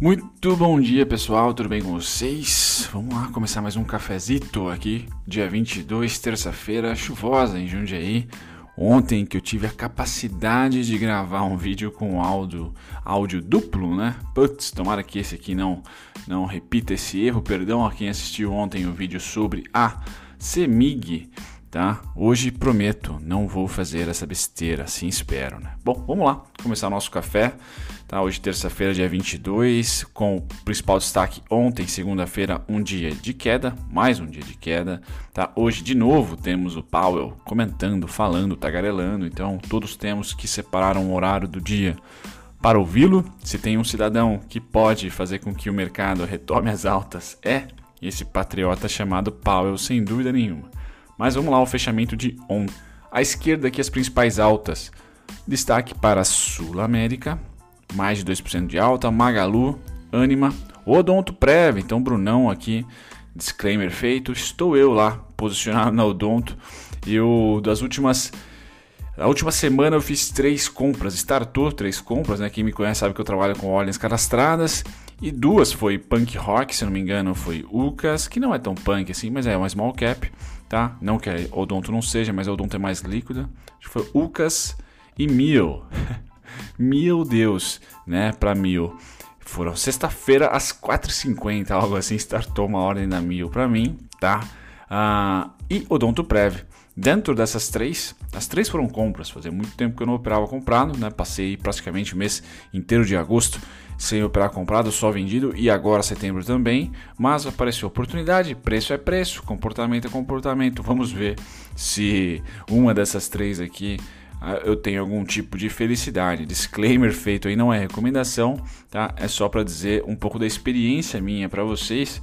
Muito bom dia, pessoal. Tudo bem com vocês? Vamos lá começar mais um cafezito aqui, dia 22, terça-feira, chuvosa em Jundiaí. Ontem que eu tive a capacidade de gravar um vídeo com áudio, áudio duplo, né? Putz, tomara que esse aqui não não repita esse erro. Perdão a quem assistiu ontem o vídeo sobre a CEMIG tá? Hoje prometo, não vou fazer essa besteira, assim espero, né? Bom, vamos lá, começar nosso café, tá? Hoje terça-feira, dia 22, com o principal destaque ontem, segunda-feira, um dia de queda, mais um dia de queda, tá? Hoje de novo temos o Powell comentando, falando, tagarelando, então todos temos que separar um horário do dia para ouvi-lo. Se tem um cidadão que pode fazer com que o mercado retome as altas, é esse patriota chamado Powell, sem dúvida nenhuma. Mas vamos lá, o fechamento de ontem. À esquerda aqui as principais altas. Destaque para Sul América, mais de 2% de alta, Magalu, Anima, Odonto Prev, então Brunão aqui, disclaimer feito, estou eu lá posicionado na Odonto. E eu, das últimas a última semana eu fiz três compras, startou três compras, né? Quem me conhece sabe que eu trabalho com ordens cadastradas. E duas foi Punk Rock, se não me engano, foi Ucas, que não é tão punk assim, mas é uma small cap tá? Não que a Odonto não seja, mas a Odonto é mais líquida. Acho que foi Ucas e Mil. Meu Deus, né? Para Mil. Foram sexta-feira às 4h50, algo assim, startou uma ordem da Mil para mim, tá? Uh, e Odonto Prev. Dentro dessas três, as três foram compras. Fazia muito tempo que eu não operava comprado, né? Passei praticamente o mês inteiro de agosto sem operar comprado, só vendido e agora setembro também. Mas apareceu oportunidade, preço é preço, comportamento é comportamento. Vamos ver se uma dessas três aqui ah, eu tenho algum tipo de felicidade. Disclaimer feito aí não é recomendação, tá? É só para dizer um pouco da experiência minha para vocês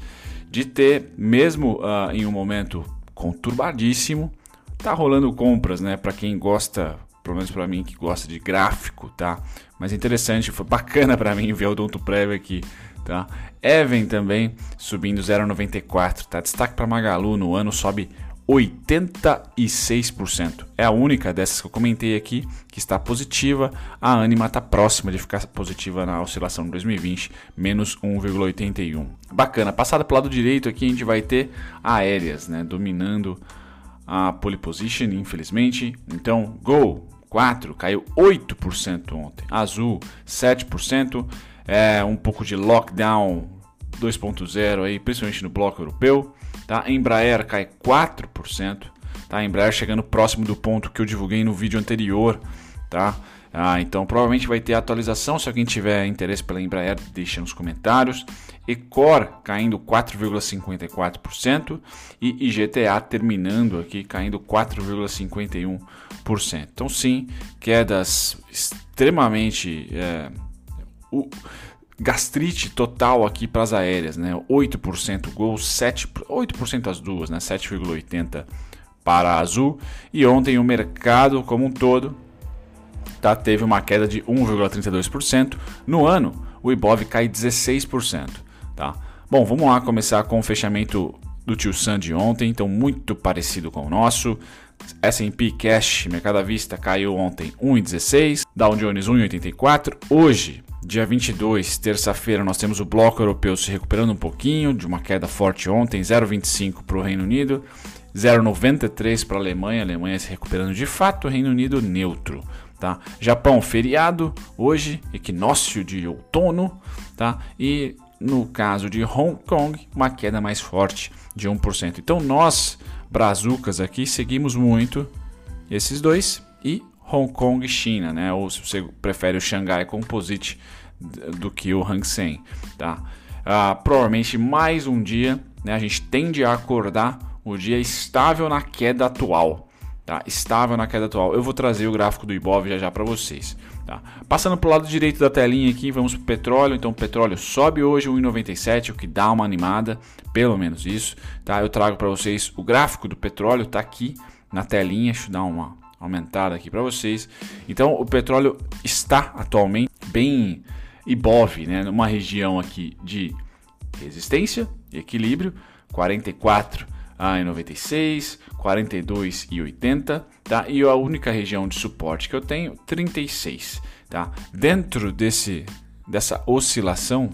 de ter, mesmo uh, em um momento conturbadíssimo, tá rolando compras, né? Para quem gosta, pelo menos para mim que gosta de gráfico, tá? Mas interessante, foi bacana para mim ver o Donto Prévio aqui, tá? Even também subindo 0,94, tá? Destaque para Magalu no ano sobe 86%. É a única dessas que eu comentei aqui que está positiva. A Anima está próxima de ficar positiva na oscilação de 2020, menos 1,81. Bacana. Passada para o lado direito aqui a gente vai ter aéreas, né? Dominando a pole position, infelizmente. Então, Gol 4 caiu 8% ontem. Azul 7%, é um pouco de lockdown 2.0 aí, principalmente no bloco europeu, tá? Embraer cai 4%, tá? Embraer chegando próximo do ponto que eu divulguei no vídeo anterior, tá? Ah, então provavelmente vai ter atualização. Se alguém tiver interesse pela Embraer, deixa nos comentários. Ecor caindo 4,54% e IGTA terminando aqui caindo 4,51%. Então sim, quedas extremamente é, gastrite total aqui para as aéreas, né? 8% Gol, 7 8% as duas, né? 7,80 para a Azul. E ontem o mercado como um todo tá, teve uma queda de 1,32%. No ano, o Ibov cai 16%. Tá? Bom, vamos lá começar com o fechamento do Tio Sam de ontem, então muito parecido com o nosso. S&P Cash, mercado à vista, caiu ontem 1,16, Dow Jones 1,84. Hoje, dia 22, terça-feira, nós temos o bloco europeu se recuperando um pouquinho, de uma queda forte ontem, 0,25 para o Reino Unido, 0,93 para a Alemanha, Alemanha se recuperando de fato, Reino Unido neutro. Tá? Japão, feriado, hoje, equinócio de outono, tá? E no caso de Hong Kong, uma queda mais forte de 1%. Então nós, brazucas aqui, seguimos muito esses dois e Hong Kong e China, né? Ou se você prefere o Xangai Composite do que o Hang Seng, tá? Ah, provavelmente mais um dia, né? A gente tende a acordar o dia estável na queda atual, tá? Estável na queda atual. Eu vou trazer o gráfico do Ibov já já para vocês. Tá? Passando para o lado direito da telinha aqui, vamos para o petróleo. Então, o petróleo sobe hoje 1,97, o que dá uma animada, pelo menos isso. Tá? Eu trago para vocês o gráfico do petróleo, está aqui na telinha. Deixa eu dar uma aumentada aqui para vocês. Então, o petróleo está atualmente bem ibov, né? numa região aqui de resistência e equilíbrio, 44 a 96, 42 e 80, tá? E a única região de suporte que eu tenho, 36, tá? Dentro desse dessa oscilação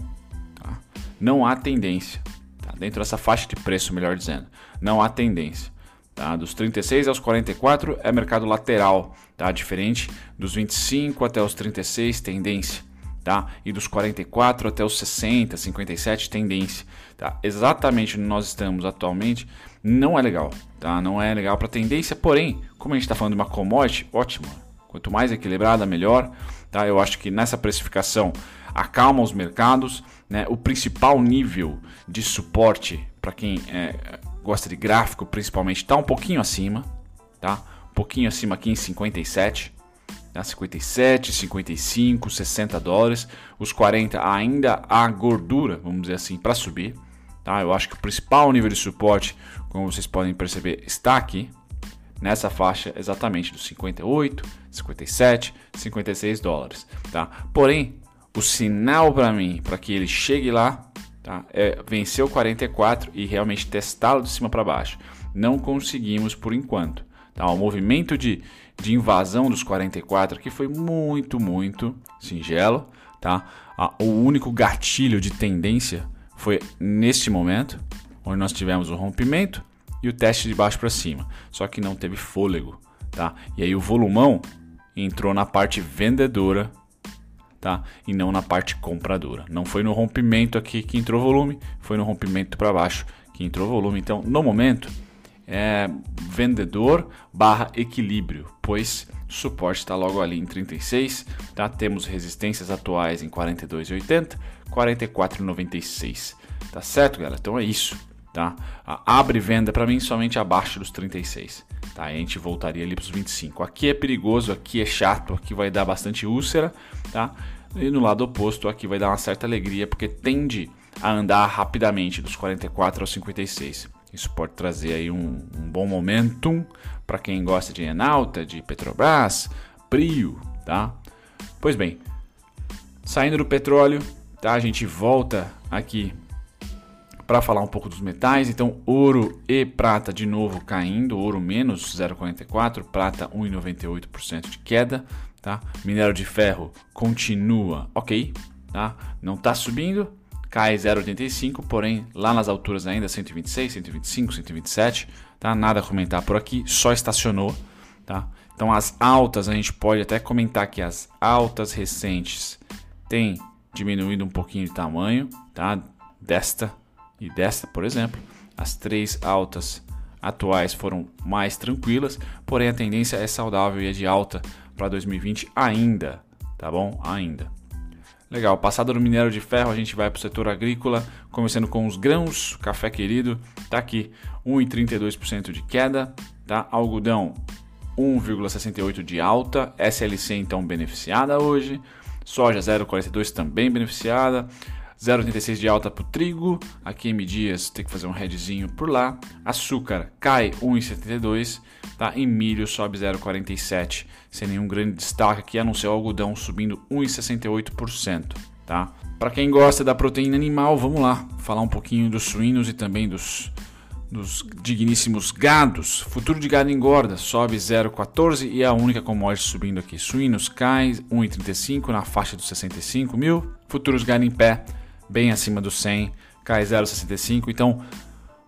não há tendência. Tá? Dentro dessa faixa de preço, melhor dizendo, não há tendência. Tá? Dos 36 aos 44 é mercado lateral, tá? diferente dos 25 até os 36, tendência. Tá? E dos 44 até os 60, 57, tendência. Tá? Exatamente onde nós estamos atualmente não é legal. Tá? Não é legal para tendência, porém, como a gente está falando de uma commodity, ótimo. Quanto mais equilibrada, melhor. Tá? Eu acho que nessa precificação acalma os mercados. Né? O principal nível de suporte para quem é, gosta de gráfico, principalmente, está um pouquinho acima. Tá? Um pouquinho acima aqui em 57. Tá? 57, 55, 60 dólares. Os 40 ainda há gordura, vamos dizer assim, para subir. Tá? Eu acho que o principal nível de suporte, como vocês podem perceber, está aqui, nessa faixa exatamente dos 58, 57, 56 dólares. Tá? Porém, o sinal para mim, para que ele chegue lá, tá? é vencer o 44 e realmente testá-lo de cima para baixo. Não conseguimos por enquanto. Tá? O movimento de, de invasão dos 44 aqui foi muito, muito singelo. Tá? o único gatilho de tendência foi neste momento, onde nós tivemos o rompimento e o teste de baixo para cima. Só que não teve fôlego. Tá? E aí o volumão entrou na parte vendedora tá? E não na parte compradora. Não foi no rompimento aqui que entrou volume, foi no rompimento para baixo que entrou volume. Então, no momento, é vendedor barra equilíbrio, pois suporte está logo ali em 36, tá? Temos resistências atuais em 42,80, 44,96. Tá certo, galera? Então é isso, tá? Abre venda para mim somente abaixo dos 36. Tá, a gente voltaria ali para os 25. Aqui é perigoso, aqui é chato, aqui vai dar bastante úlcera, tá? E no lado oposto, aqui vai dar uma certa alegria, porque tende a andar rapidamente dos 44 aos 56. Isso pode trazer aí um, um bom momentum para quem gosta de Enalta, de Petrobras, Prio, tá? Pois bem, saindo do petróleo, tá? A gente volta aqui para falar um pouco dos metais. Então, ouro e prata de novo caindo, ouro menos 0,44, prata 1,98% de queda, tá? Minério de ferro continua ok, tá? Não está subindo, cai 0,85, porém lá nas alturas ainda 126, 125, 127, tá? Nada a comentar por aqui, só estacionou, tá? Então as altas a gente pode até comentar que as altas recentes têm diminuído um pouquinho de tamanho, tá? Desta e desta, por exemplo, as três altas atuais foram mais tranquilas, porém a tendência é saudável e é de alta para 2020 ainda, tá bom? Ainda. Legal, passado no minério de ferro, a gente vai para o setor agrícola, começando com os grãos, café querido, tá aqui 1,32% de queda, tá? Algodão 1,68 de alta, SLC então beneficiada hoje, soja 0,42 também beneficiada, 0,86 de alta para o trigo. Aqui em Dias tem que fazer um headzinho por lá. Açúcar cai 1,72. Tá? Em milho sobe 0,47. Sem nenhum grande destaque aqui, a não ser o algodão subindo 1,68%. Tá? Para quem gosta da proteína animal, vamos lá falar um pouquinho dos suínos e também dos, dos digníssimos gados. Futuro de gado engorda, sobe 0,14 e é a única commodity subindo aqui. Suínos cai 1,35 na faixa dos 65 mil. Futuros gado em pé bem acima do 100, cai 0,65. Então,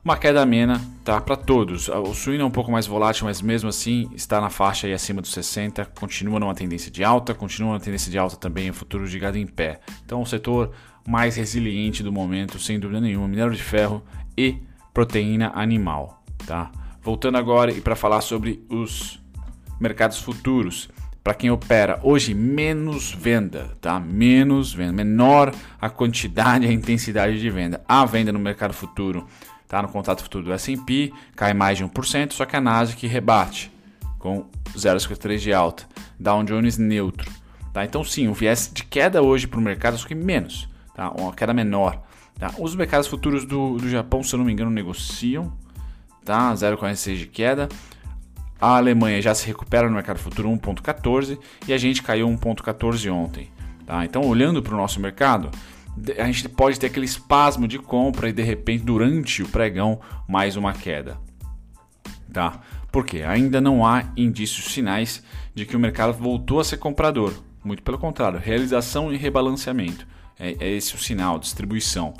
uma queda amena tá, para todos. O suíno é um pouco mais volátil, mas mesmo assim está na faixa aí acima dos 60, continua numa tendência de alta, continua numa tendência de alta também o futuro de gado em pé. Então, o setor mais resiliente do momento, sem dúvida nenhuma, minério de ferro e proteína animal. Tá? Voltando agora e para falar sobre os mercados futuros para quem opera hoje menos venda, tá? Menos venda, menor a quantidade, a intensidade de venda. A venda no mercado futuro, tá? No contrato futuro do S&P cai mais de 1%, só que a Nasdaq rebate com 0,53 de alta. Dow Jones neutro, tá? Então sim, o viés de queda hoje para o mercado só que menos, tá? Uma queda menor, tá? Os mercados futuros do, do Japão, se eu não me engano, negociam, tá? 0,46 de queda. A Alemanha já se recupera no mercado futuro 1,14 e a gente caiu 1,14 ontem. Tá? Então, olhando para o nosso mercado, a gente pode ter aquele espasmo de compra e de repente, durante o pregão, mais uma queda. Tá? Por quê? Ainda não há indícios sinais de que o mercado voltou a ser comprador. Muito pelo contrário, realização e rebalanceamento. É, é esse o sinal, distribuição.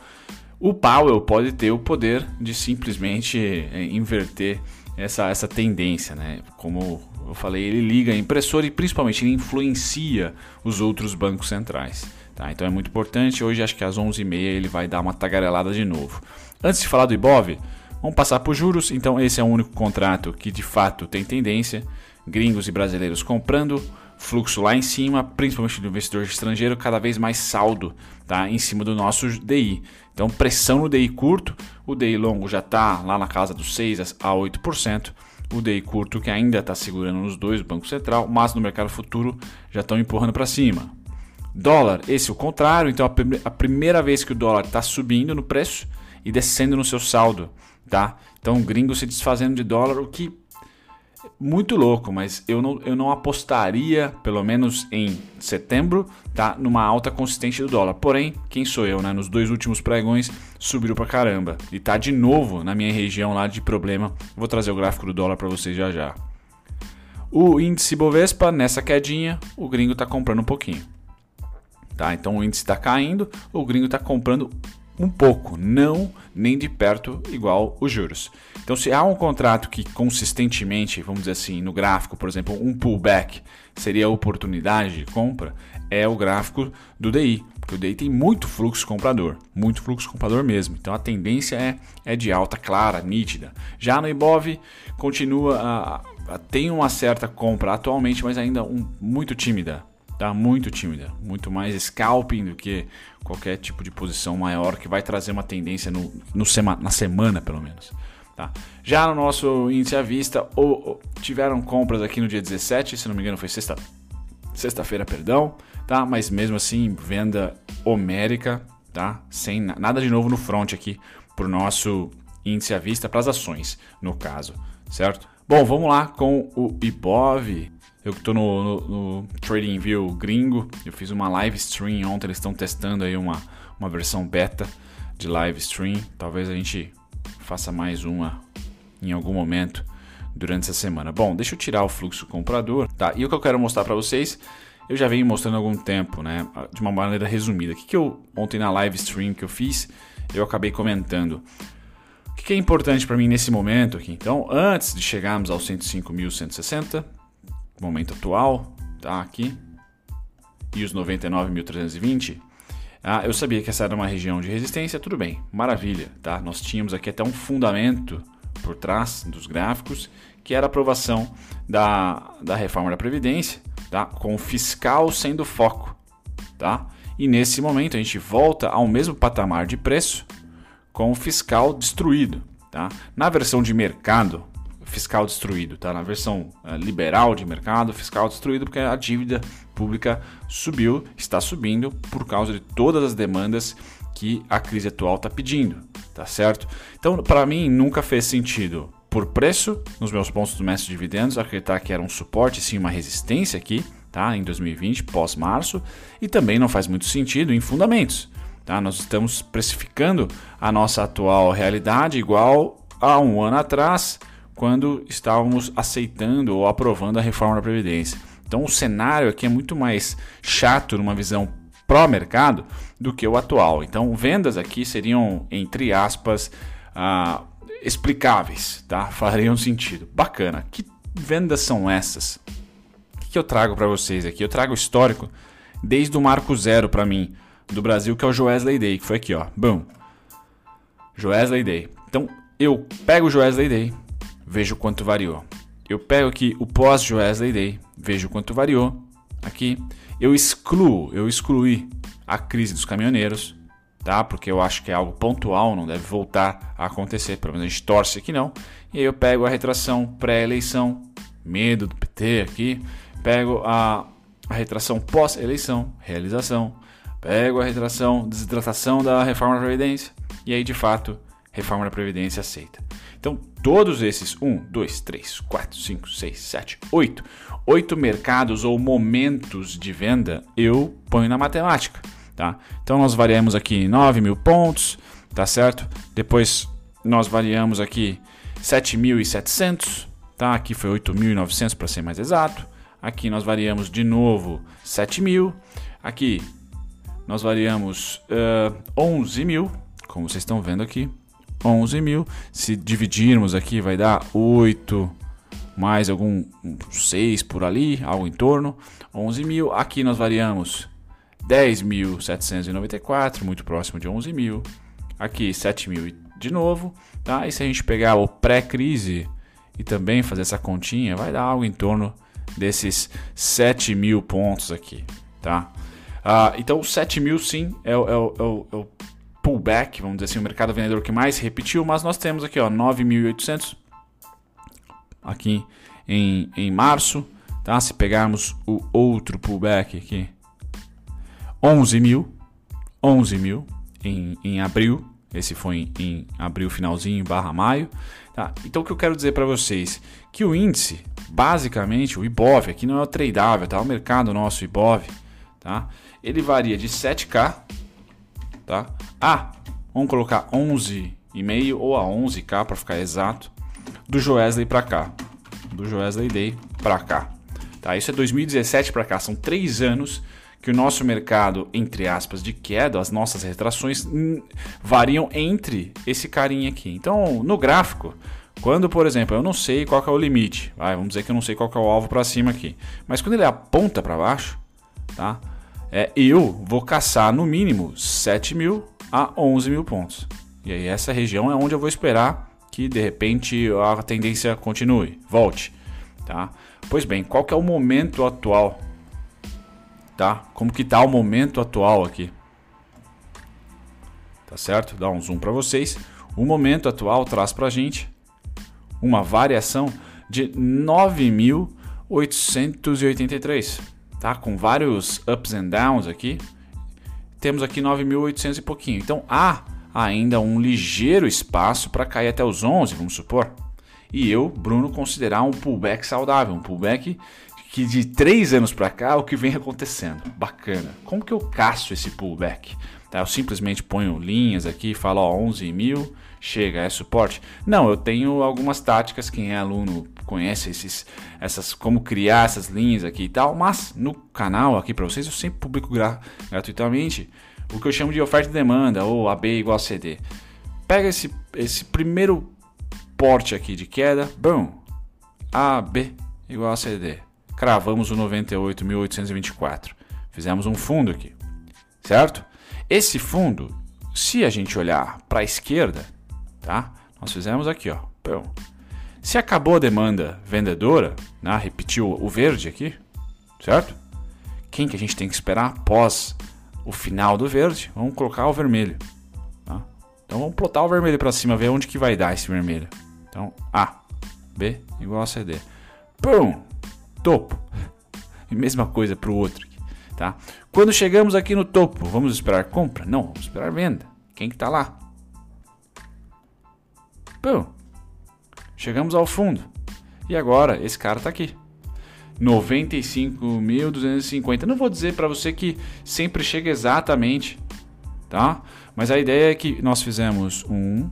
o Powell pode ter o poder de simplesmente é, inverter essa, essa tendência, né? Como eu falei, ele liga a impressora e principalmente ele influencia os outros bancos centrais. Tá? Então é muito importante. Hoje, acho que às 11h30 ele vai dar uma tagarelada de novo. Antes de falar do Ibov, vamos passar por juros. Então, esse é o único contrato que de fato tem tendência. Gringos e brasileiros comprando, fluxo lá em cima, principalmente do investidor estrangeiro, cada vez mais saldo tá? em cima do nosso DI. Então, pressão no DI curto, o DI longo já está lá na casa dos 6 a 8%. O DI curto que ainda está segurando nos dois, o Banco Central, mas no mercado futuro já estão empurrando para cima. Dólar, esse é o contrário, então a, primeira vez que o dólar está subindo no preço e descendo no seu saldo, tá? Então, gringo se desfazendo de dólar, o que muito louco, mas eu não, eu não apostaria, pelo menos em setembro, tá, numa alta consistente do dólar. Porém, quem sou eu, né? Nos dois últimos pregões subiu pra caramba e tá de novo na minha região lá de problema. Vou trazer o gráfico do dólar para vocês já já. O índice Bovespa nessa quedinha, o gringo tá comprando um pouquinho. Tá? Então o índice está caindo, o gringo está comprando um pouco, não nem de perto igual os juros. Então, se há um contrato que consistentemente, vamos dizer assim, no gráfico, por exemplo, um pullback seria a oportunidade de compra, é o gráfico do DI, porque o DI tem muito fluxo comprador, muito fluxo comprador mesmo. Então, a tendência é, é de alta clara, nítida. Já no IBOV, continua a, a, tem uma certa compra atualmente, mas ainda um, muito tímida tá muito tímida, muito mais scalping do que qualquer tipo de posição maior que vai trazer uma tendência no, no sema, na semana, pelo menos. Tá? Já no nosso índice à vista, ou, ou, tiveram compras aqui no dia 17, se não me engano foi sexta, sexta-feira, perdão, tá? Mas mesmo assim, venda homérica, tá? Sem nada de novo no front aqui para o nosso índice à vista, para as ações, no caso, certo? Bom, vamos lá com o IBOV. Eu que estou no, no, no TradingView gringo, eu fiz uma live stream ontem, eles estão testando aí uma, uma versão beta de live stream. Talvez a gente faça mais uma em algum momento durante essa semana. Bom, deixa eu tirar o fluxo comprador, tá? E o que eu quero mostrar para vocês, eu já venho mostrando há algum tempo, né? De uma maneira resumida. O que, que eu ontem na live stream que eu fiz, eu acabei comentando. O que, que é importante para mim nesse momento aqui? Então, antes de chegarmos aos 105.160, momento atual, tá aqui, e os 99.320, ah, eu sabia que essa era uma região de resistência, tudo bem, maravilha, tá? Nós tínhamos aqui até um fundamento por trás dos gráficos, que era a aprovação da, da reforma da Previdência, tá? Com o fiscal sendo foco, tá? E nesse momento a gente volta ao mesmo patamar de preço com o fiscal destruído, tá? Na versão de mercado, fiscal destruído, tá? Na versão uh, liberal de mercado, fiscal destruído porque a dívida pública subiu, está subindo por causa de todas as demandas que a crise atual está pedindo, tá certo? Então, para mim, nunca fez sentido por preço, nos meus pontos do mestre de dividendos, acreditar que era um suporte, sim, uma resistência aqui, tá? Em 2020, pós-março, e também não faz muito sentido em fundamentos. Tá? Nós estamos precificando a nossa atual realidade igual a um ano atrás, quando estávamos aceitando ou aprovando a reforma da Previdência. Então o cenário aqui é muito mais chato numa visão pró-mercado do que o atual. Então vendas aqui seriam, entre aspas, ah, explicáveis, tá? Fariam sentido. Bacana. Que vendas são essas? O que eu trago para vocês aqui? Eu trago o histórico desde o marco zero para mim do Brasil, que é o Joesley Day, que foi aqui, ó. Bom. Joesley Day. Então eu pego o Joesley Day, vejo quanto variou. Eu pego aqui o pós-Joesley Day, vejo quanto variou. Aqui eu excluo, eu excluí a crise dos caminhoneiros, tá? Porque eu acho que é algo pontual, não deve voltar a acontecer, pelo menos a gente torce que não. E aí eu pego a retração pré-eleição, medo do PT aqui, pego a, a retração pós-eleição, realização, pego a retração desidratação da reforma da Previdência, e aí de fato, reforma da Previdência aceita. Então, todos esses 1, 2, 3, 4, 5, 6, 7, 8, 8 mercados ou momentos de venda eu ponho na matemática. Tá? Então, nós variamos aqui 9 mil pontos, tá certo? Depois, nós variamos aqui 7.700, tá? aqui foi 8.900 para ser mais exato. Aqui nós variamos de novo 7 mil. Aqui nós variamos uh, 11 mil como vocês estão vendo aqui, 11 mil. Se dividirmos aqui, vai dar 8 mais algum 6 por ali, algo em torno, 11 mil. Aqui nós variamos 10.794, muito próximo de 11 mil. Aqui 7 mil de novo. Tá? E se a gente pegar o pré-crise e também fazer essa continha, vai dar algo em torno desses 7 mil pontos aqui. Tá? Uh, então, 7 mil sim é o, é, o, é, o, é o, pullback, vamos dizer assim, o mercado vendedor que mais repetiu, mas nós temos aqui 9.800 aqui em, em março. Tá? Se pegarmos o outro pullback aqui, 11 mil, 11 mil em, em abril. Esse foi em, em abril finalzinho barra maio. Tá? Então o que eu quero dizer para vocês que o índice, basicamente o IBOV, aqui não é o tradável, tá? O mercado nosso IBOV, tá? ele varia de 7K tá? a, vamos colocar 11,5 ou a 11K para ficar exato, do Joesley para cá. Do Joesley Day para cá. Tá? Isso é 2017 para cá, são três anos que o nosso mercado, entre aspas, de queda, as nossas retrações hum, variam entre esse carinha aqui. Então, no gráfico, quando, por exemplo, eu não sei qual é o limite, vai, vamos dizer que eu não sei qual é o alvo para cima aqui, mas quando ele aponta para baixo, tá? É, eu vou caçar no mínimo 7 mil a 11 mil pontos. E aí essa região é onde eu vou esperar que de repente a tendência continue, volte, tá? Pois bem, qual que é o momento atual? Tá? Como que tá o momento atual aqui? Tá certo? Dá um zoom para vocês. O momento atual traz para a gente uma variação de 9.883 tá? Com vários ups and downs aqui. Temos aqui 9.800 e pouquinho. Então há ainda um ligeiro espaço para cair até os 11, vamos supor. E eu, Bruno, considerar um pullback saudável, um pullback que de três anos para cá o que vem acontecendo. Bacana. Como que eu caço esse pullback? Tá, eu simplesmente ponho linhas aqui e falo, ó, 11 mil, chega, é suporte? Não, eu tenho algumas táticas, quem é aluno conhece esses, essas, como criar essas linhas aqui e tal, mas no canal aqui para vocês eu sempre publico gra gratuitamente o que eu chamo de oferta e demanda, ou AB igual a CD. Pega esse, esse primeiro porte aqui de queda, bom, AB igual a CD. Cravamos o 98.824. Fizemos um fundo aqui, certo? Esse fundo, se a gente olhar para a esquerda, tá? Nós fizemos aqui, ó. Se acabou a demanda vendedora, né? repetiu o verde aqui, certo? Quem que a gente tem que esperar após o final do verde? Vamos colocar o vermelho. Tá? Então vamos plotar o vermelho para cima, ver onde que vai dar esse vermelho. Então A, B igual a CD. Pum! Topo. E mesma coisa para o outro. Tá? Quando chegamos aqui no topo, vamos esperar compra? Não, vamos esperar venda. Quem que está lá? Pum. Chegamos ao fundo. E agora esse cara está aqui. 95.250. Não vou dizer para você que sempre chega exatamente, tá? Mas a ideia é que nós fizemos um,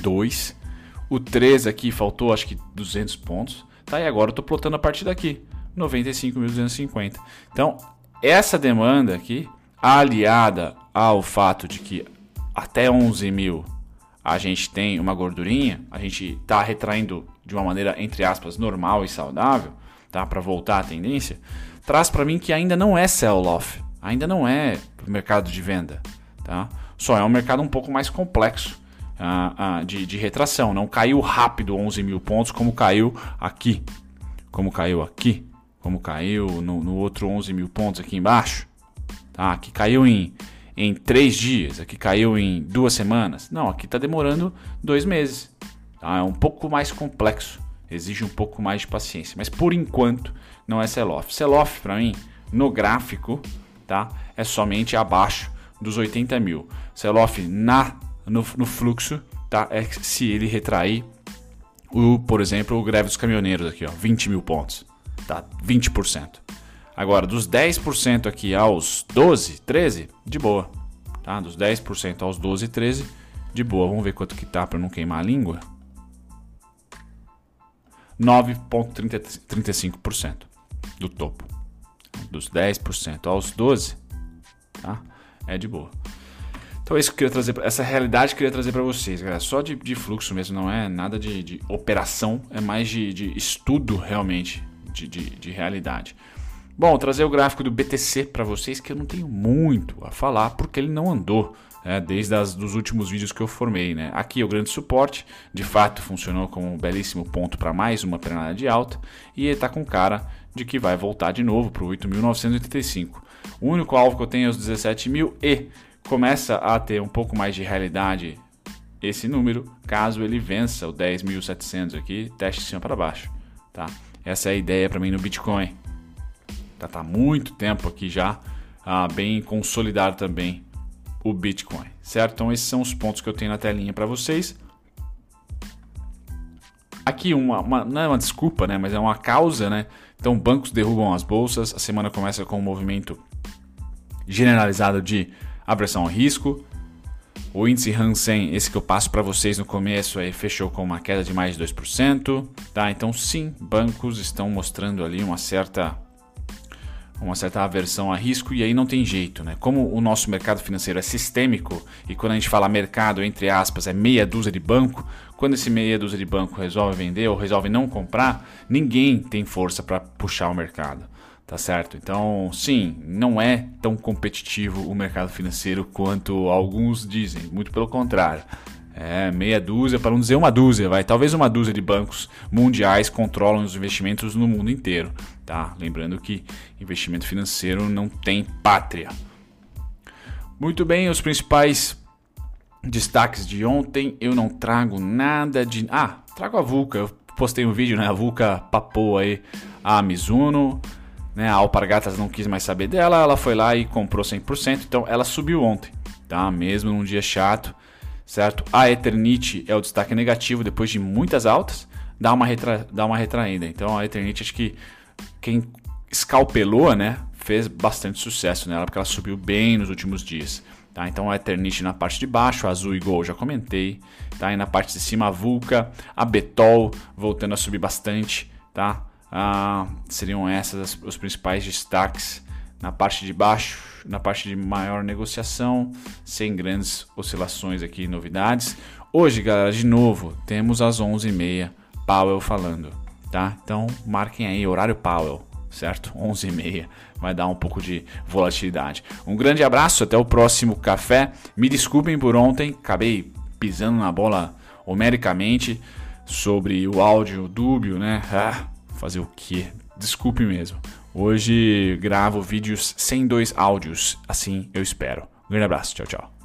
dois, o 3 aqui faltou acho que 200 pontos, tá? E agora eu tô plotando a partir daqui, 95.250. Então, essa demanda aqui, aliada ao fato de que até 11 mil a gente tem uma gordurinha, a gente está retraindo de uma maneira, entre aspas, normal e saudável, tá? Para voltar à tendência, traz para mim que ainda não é sell-off, ainda não é mercado de venda, tá? Só é um mercado um pouco mais complexo uh, uh, de, de retração. Não caiu rápido 11 mil pontos como caiu aqui, como caiu aqui, como caiu no, no outro 11 mil pontos aqui embaixo, tá? Que caiu em em três dias, aqui caiu em duas semanas. Não, aqui está demorando dois meses. Tá? É um pouco mais complexo, exige um pouco mais de paciência. Mas por enquanto não é sell-off. Sell-off para mim, no gráfico, tá? é somente abaixo dos 80 mil. Sell-off na, no, no fluxo tá? é se ele retrair, o, por exemplo, o greve dos caminhoneiros aqui, ó, 20 mil pontos. Tá? 20%. Agora, dos 10% aqui aos 12, 13, de boa. Tá? Dos 10% aos 12, 13, de boa. Vamos ver quanto que tá para não queimar a língua. 9,35% do topo. Dos 10% aos 12, tá? É de boa. Então é isso que eu queria trazer, essa realidade que eu queria trazer para vocês, galera. Só de, de, fluxo mesmo, não é nada de, de operação, é mais de, de estudo realmente de, de, realidade. Bom, trazer o gráfico do BTC para vocês que eu não tenho muito a falar porque ele não andou. É, desde os dos últimos vídeos que eu formei. Né? Aqui é o grande suporte, de fato funcionou como um belíssimo ponto para mais uma pernada de alta e ele está com cara de que vai voltar de novo para o 8.985. O único alvo que eu tenho é os 17.000 e começa a ter um pouco mais de realidade esse número, caso ele vença o 10.700 aqui, teste de cima para baixo, tá? Essa é a ideia para mim no Bitcoin. Tá, tá muito tempo aqui já, ah, bem consolidado também o Bitcoin, certo? Então esses são os pontos que eu tenho na telinha para vocês. Aqui uma, uma, não é uma desculpa, né? Mas é uma causa, né? Então bancos derrubam as bolsas. A semana começa com um movimento generalizado de aversão ao risco. O índice Hansen, esse que eu passo para vocês no começo, aí fechou com uma queda de mais de 2%, tá? Então sim, bancos estão mostrando ali uma certa uma certa aversão a risco e aí não tem jeito, né? Como o nosso mercado financeiro é sistêmico e quando a gente fala mercado, entre aspas, é meia dúzia de banco, quando esse meia dúzia de banco resolve vender ou resolve não comprar, ninguém tem força para puxar o mercado. Tá certo? Então, sim, não é tão competitivo o mercado financeiro quanto alguns dizem, muito pelo contrário. É, meia dúzia, para não dizer uma dúzia, vai. Talvez uma dúzia de bancos mundiais controlam os investimentos no mundo inteiro. Tá? Lembrando que investimento financeiro não tem pátria. Muito bem, os principais destaques de ontem. Eu não trago nada de. Ah, trago a Vulca. Eu postei um vídeo, né? A Vulca papou aí a Mizuno. Né? A Alpargatas não quis mais saber dela, ela foi lá e comprou 100%, então ela subiu ontem, tá? Mesmo num dia chato, certo? A Eternit é o destaque negativo depois de muitas altas, dá uma, retra... dá uma retraída. Então a Eternit, acho que quem escalpelou, né, fez bastante sucesso nela, porque ela subiu bem nos últimos dias. Tá? Então a Eternit na parte de baixo, Azul e Gol já comentei. Tá? E na parte de cima a Vulca, a Betol voltando a subir bastante. Tá? Ah, seriam essas os principais destaques na parte de baixo, na parte de maior negociação, sem grandes oscilações aqui, novidades. Hoje, galera, de novo, temos às 11h30 Powell falando, tá? Então, marquem aí, horário Powell, certo? 11h30, vai dar um pouco de volatilidade. Um grande abraço, até o próximo café. Me desculpem por ontem, acabei pisando na bola homericamente sobre o áudio dúbio, né? Ah, Fazer o quê? Desculpe mesmo. Hoje gravo vídeos sem dois áudios, assim eu espero. Um grande abraço, tchau, tchau.